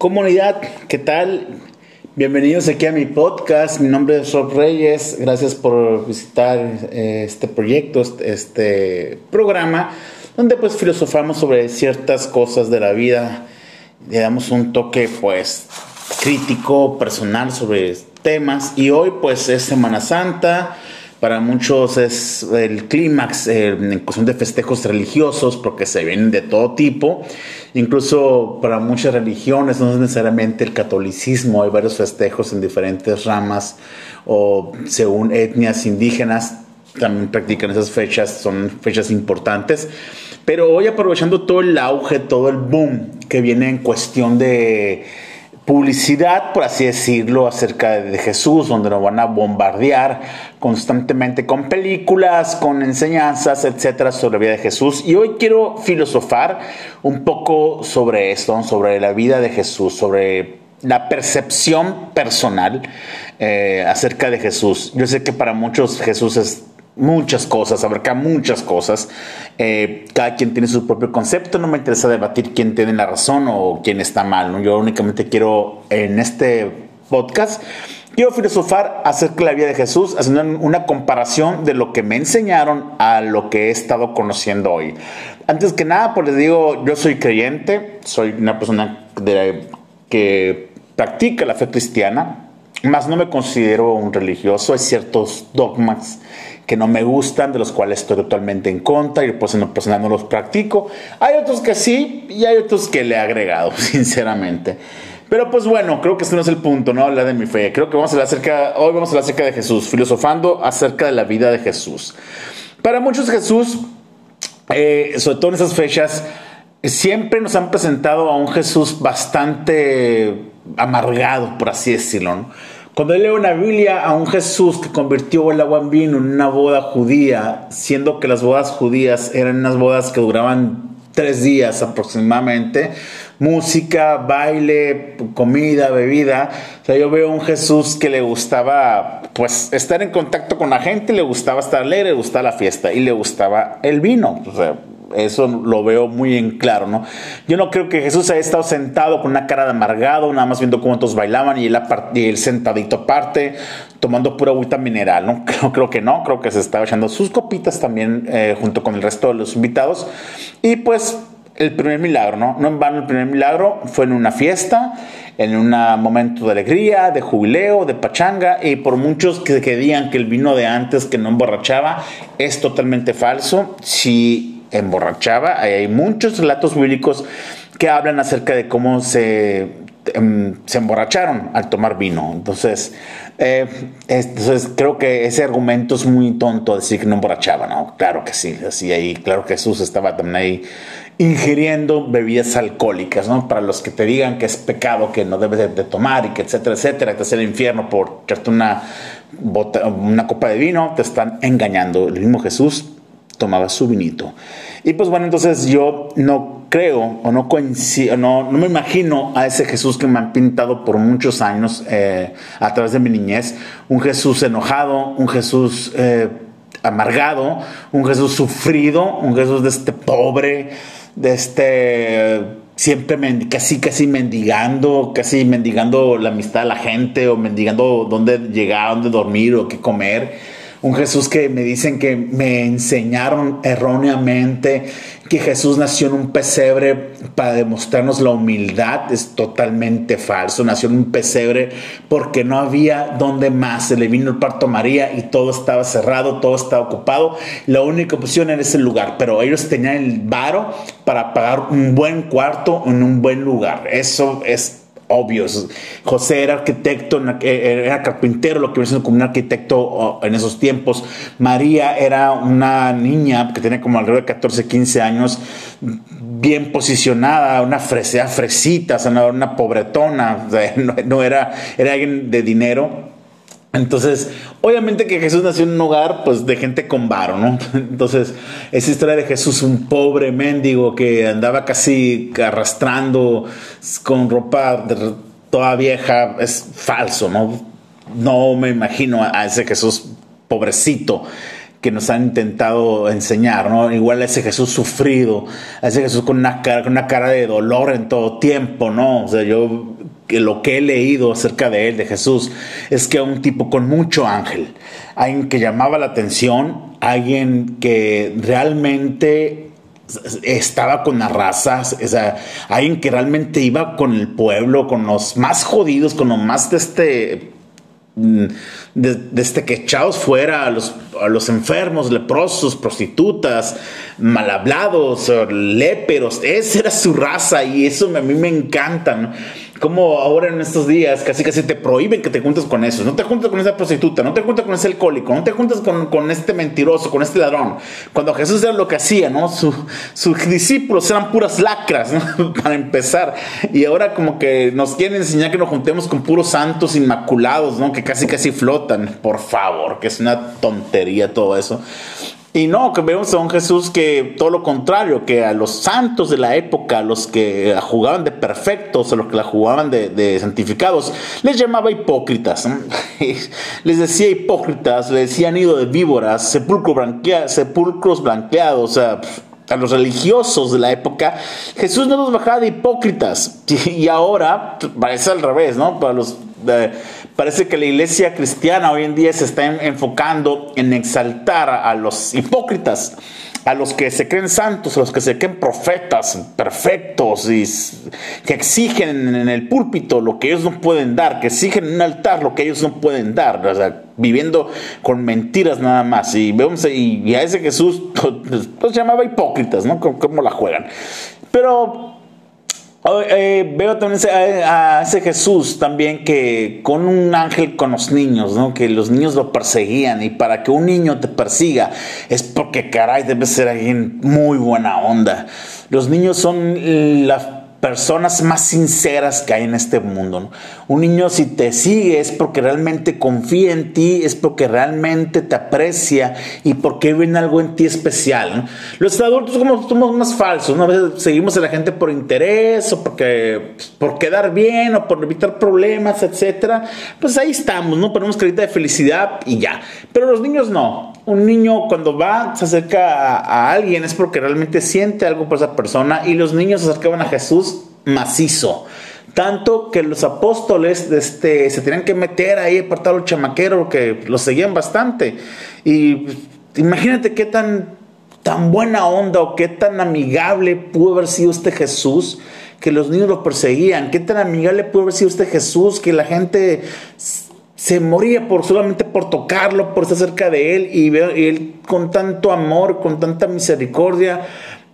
Comunidad, ¿qué tal? Bienvenidos aquí a mi podcast. Mi nombre es Rob Reyes. Gracias por visitar eh, este proyecto, este, este programa, donde pues filosofamos sobre ciertas cosas de la vida. Le damos un toque pues crítico, personal sobre temas. Y hoy pues es Semana Santa. Para muchos es el clímax eh, en cuestión de festejos religiosos, porque se vienen de todo tipo. Incluso para muchas religiones, no es necesariamente el catolicismo, hay varios festejos en diferentes ramas o según etnias indígenas también practican esas fechas, son fechas importantes. Pero hoy aprovechando todo el auge, todo el boom que viene en cuestión de publicidad, por así decirlo, acerca de Jesús, donde nos van a bombardear constantemente con películas, con enseñanzas, etcétera, sobre la vida de Jesús. Y hoy quiero filosofar un poco sobre esto, sobre la vida de Jesús, sobre la percepción personal eh, acerca de Jesús. Yo sé que para muchos Jesús es muchas cosas, abarca muchas cosas. Eh, cada quien tiene su propio concepto. No me interesa debatir quién tiene la razón o quién está mal. Yo únicamente quiero en este podcast quiero filosofar acerca de la vida de Jesús, haciendo una comparación de lo que me enseñaron a lo que he estado conociendo hoy. Antes que nada, pues les digo, yo soy creyente, soy una persona que practica la fe cristiana, más no me considero un religioso, hay ciertos dogmas que no me gustan, de los cuales estoy totalmente en contra y pues lo personal no los practico. Hay otros que sí y hay otros que le he agregado, sinceramente. Pero pues bueno, creo que este no es el punto, ¿no? Hablar de mi fe. Creo que vamos a hablar acerca, hoy vamos a hablar acerca de Jesús, filosofando acerca de la vida de Jesús. Para muchos Jesús, eh, sobre todo en esas fechas, siempre nos han presentado a un Jesús bastante amargado, por así decirlo, ¿no? Cuando leo una Biblia a un Jesús que convirtió el agua en vino en una boda judía, siendo que las bodas judías eran unas bodas que duraban tres días aproximadamente, música, baile, comida, bebida. O sea, yo veo un Jesús que le gustaba, pues, estar en contacto con la gente, le gustaba estar alegre, le gustaba la fiesta y le gustaba el vino. O sea, eso lo veo muy en claro, ¿no? Yo no creo que Jesús haya estado sentado con una cara de amargado, nada más viendo cómo todos bailaban y él, sentadito aparte, tomando pura agüita mineral, ¿no? Creo, creo, que no, creo que se estaba echando sus copitas también eh, junto con el resto de los invitados. Y pues el primer milagro, ¿no? No en vano el primer milagro fue en una fiesta, en un momento de alegría, de jubileo, de pachanga, y por muchos que, que digan que el vino de antes que no emborrachaba, es totalmente falso. Si emborrachaba. Hay muchos relatos bíblicos que hablan acerca de cómo se, em, se emborracharon al tomar vino. Entonces, eh, entonces, creo que ese argumento es muy tonto decir que no emborrachaba, ¿no? Claro que sí, así ahí, claro que Jesús estaba también ahí ingiriendo bebidas alcohólicas, ¿no? Para los que te digan que es pecado, que no debes de, tomar y que etcétera, etcétera, que es el infierno por echarte una, una copa de vino, te están engañando. El mismo Jesús tomaba su vinito. Y pues bueno, entonces yo no creo o no coincido, no, no me imagino a ese Jesús que me han pintado por muchos años eh, a través de mi niñez, un Jesús enojado, un Jesús eh, amargado, un Jesús sufrido, un Jesús de este pobre, de este siempre casi casi mendigando, casi mendigando la amistad de la gente o mendigando dónde llegar, dónde dormir o qué comer un Jesús que me dicen que me enseñaron erróneamente que Jesús nació en un pesebre para demostrarnos la humildad es totalmente falso. Nació en un pesebre porque no había donde más. Se le vino el parto a María y todo estaba cerrado, todo estaba ocupado. La única opción era ese lugar, pero ellos tenían el varo para pagar un buen cuarto en un buen lugar. Eso es obvios. José era arquitecto, eh, era carpintero, lo que viene como un arquitecto en esos tiempos. María era una niña que tenía como alrededor de 14, 15 años, bien posicionada, una fresea fresita, una pobretona, no, era, era alguien de dinero entonces, obviamente que Jesús nació en un hogar pues de gente con varo, ¿no? Entonces, esa historia de Jesús, un pobre mendigo que andaba casi arrastrando con ropa toda vieja, es falso, ¿no? No me imagino a ese Jesús pobrecito que nos han intentado enseñar, ¿no? Igual ese Jesús sufrido, ese Jesús con una cara, con una cara de dolor en todo tiempo, ¿no? O sea, yo lo que he leído acerca de él, de Jesús, es que un tipo con mucho ángel, alguien que llamaba la atención, alguien que realmente estaba con las razas, o sea, alguien que realmente iba con el pueblo, con los más jodidos, con los más de este Mm, desde que echados fuera a los, a los enfermos, leprosos, prostitutas, mal hablados, léperos, esa era su raza y eso a mí me encanta. Como ahora en estos días casi casi te prohíben que te juntes con eso. No te juntes con esa prostituta, no te juntes con ese alcohólico, no te juntes con, con este mentiroso, con este ladrón. Cuando Jesús era lo que hacía, ¿no? sus discípulos eran puras lacras, ¿no? Para empezar. Y ahora como que nos quieren enseñar que nos juntemos con puros santos inmaculados, ¿no? Que casi casi flotan. Por favor, que es una tontería todo eso. Y no, que vemos a un Jesús que todo lo contrario, que a los santos de la época, a los que jugaban de perfectos, a los que la jugaban de, santificados, les llamaba hipócritas. les decía hipócritas, les decían ido de víboras, sepulcro sepulcros blanqueados, a los religiosos de la época, Jesús no los bajaba de hipócritas. Y ahora parece al revés, ¿no? Para los parece que la iglesia cristiana hoy en día se está enfocando en exaltar a los hipócritas, a los que se creen santos, a los que se creen profetas perfectos y que exigen en el púlpito lo que ellos no pueden dar, que exigen en un altar lo que ellos no pueden dar, o sea, viviendo con mentiras nada más. Y, vemos, y, a ese Jesús los llamaba hipócritas, ¿no? Como la juegan. Pero eh, veo también a, ese Jesús también que con un ángel con los niños, ¿no? que los niños lo perseguían y para que un niño te persiga es porque caray debe ser alguien muy buena onda. Los niños son la personas más sinceras que hay en este mundo. Un niño si te sigue es porque realmente confía en ti, es porque realmente te aprecia y porque ven algo en ti especial. Los adultos como somos más falsos, ¿no? a veces seguimos a la gente por interés o porque por quedar bien o por evitar problemas, etcétera. Pues ahí estamos, ¿no? Ponemos carita de felicidad y ya. Pero los niños no. Un niño cuando va, se acerca a, alguien es porque realmente siente algo por esa persona y los niños se acercaban a Jesús macizo. Tanto que los apóstoles este, se tenían que meter ahí, apartar los chamaqueros, que los seguían bastante. Y imagínate qué tan, tan buena onda o qué tan amigable pudo haber sido este Jesús que los niños lo perseguían. Qué tan amigable pudo haber sido este Jesús que la gente se moría por solamente por tocarlo, por estar cerca de él y, y él con tanto amor, con tanta misericordia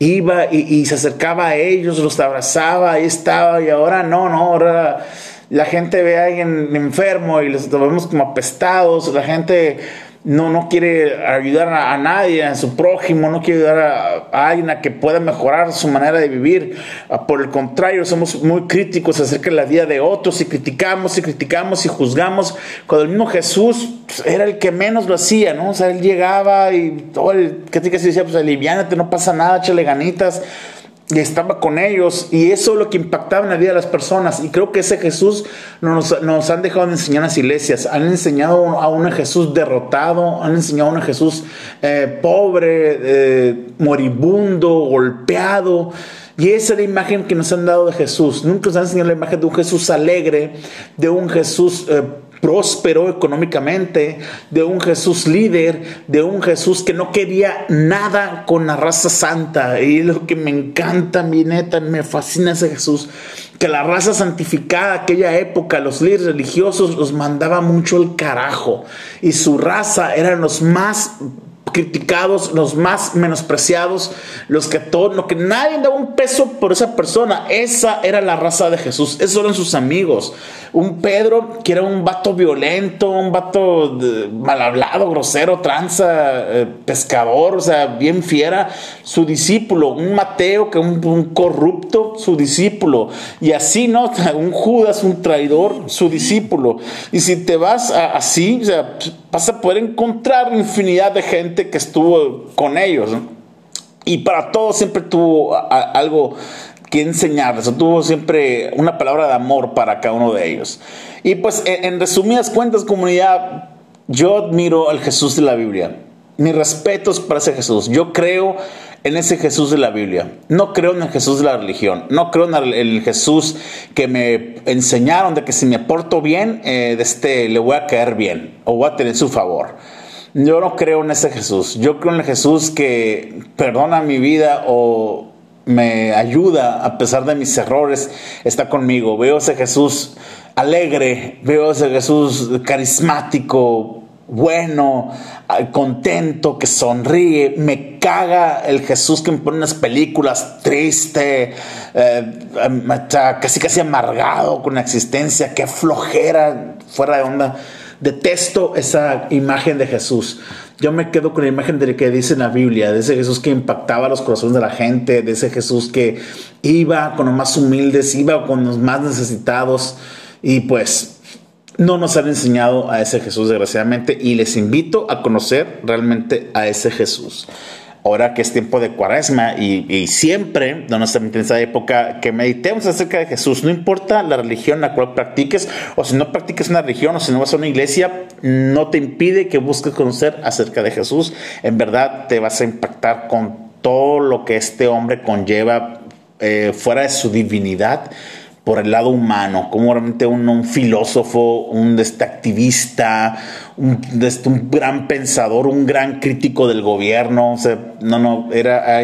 iba y, se acercaba a ellos, los abrazaba, ahí estaba y ahora no, no, ahora la gente ve a alguien enfermo y los vemos como apestados, la gente no, no quiere ayudar a, nadie, a su prójimo, no quiere ayudar a, alguien a que pueda mejorar su manera de vivir. Ah, por el contrario, somos muy críticos acerca de la vida de otros y criticamos y criticamos y juzgamos. Cuando el mismo Jesús pues, era el que menos lo hacía, ¿no? O sea, él llegaba y todo el que decía, pues aliviánate, no pasa nada, échale ganitas y estaba con ellos y eso es lo que impactaba en la vida de las personas. Y creo que ese Jesús nos, nos han dejado de enseñar las iglesias. Han enseñado a un Jesús derrotado han enseñado a un Jesús eh, pobre eh, moribundo golpeado. Y esa es la imagen que nos han dado de Jesús. Nunca nos han enseñado la imagen de un Jesús alegre de un Jesús eh, próspero económicamente, de un Jesús líder, de un Jesús que no quería nada con la raza santa. Y lo que me encanta, mi neta, me fascina ese Jesús, que la raza santificada, aquella época, los líderes religiosos los mandaba mucho el carajo. Y su raza eran los más criticados, los más menospreciados, los que todo, lo que nadie daba un peso por esa persona. Esa era la raza de Jesús, esos eran sus amigos. Un Pedro que era un vato violento, un vato mal hablado, grosero, tranza, eh, pescador, o sea, bien fiera, su discípulo. Un Mateo que un, un corrupto, su discípulo. Y así, ¿no? Un Judas, un traidor, su discípulo. Y si te vas así, vas a poder encontrar infinidad de gente que estuvo con ellos. Y para todos siempre tuvo algo que enseñarles, tuvo siempre una palabra de amor para cada uno de ellos. Y pues en, resumidas cuentas, comunidad, yo admiro al Jesús de la Biblia. mis respetos para ese Jesús. Yo creo en ese Jesús de la Biblia. No creo en el Jesús de la religión. No creo en el, Jesús que me enseñaron de que si me porto bien, eh, de este, le voy a caer bien o voy a tener su favor. Yo no creo en ese Jesús. Yo creo en el Jesús que perdona mi vida o me ayuda a pesar de mis errores, está conmigo. Veo ese Jesús alegre, veo ese Jesús carismático, bueno, contento, que sonríe. Me caga el Jesús que me pone unas películas triste, eh, casi casi amargado con la existencia, qué flojera, fuera de onda. Detesto esa imagen de Jesús. Yo me quedo con la imagen de que dice en la Biblia, de ese Jesús que impactaba los corazones de la gente, de ese Jesús que iba con los más humildes, iba con los más necesitados y pues no nos han enseñado a ese Jesús desgraciadamente y les invito a conocer realmente a ese Jesús ahora que es tiempo de cuaresma y, siempre, no necesariamente en esa época, que meditemos acerca de Jesús. No importa la religión la cual practiques, o si no practiques una religión, o si no vas a una iglesia, no te impide que busques conocer acerca de Jesús. En verdad te vas a impactar con todo lo que este hombre conlleva eh, fuera de su divinidad por el lado humano, como realmente un, filósofo, un este, activista, un, este, un, gran pensador, un gran crítico del gobierno. O sea, no, no, era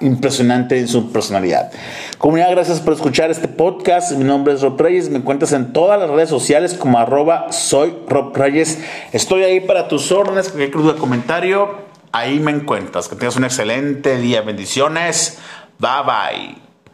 impresionante en su personalidad. Comunidad, gracias por escuchar este podcast. Mi nombre es Rob Reyes. Me encuentras en todas las redes sociales como arroba soy Rob Reyes. Estoy ahí para tus órdenes, cualquier de comentario. Ahí me encuentras. Que tengas un excelente día. Bendiciones. Bye bye.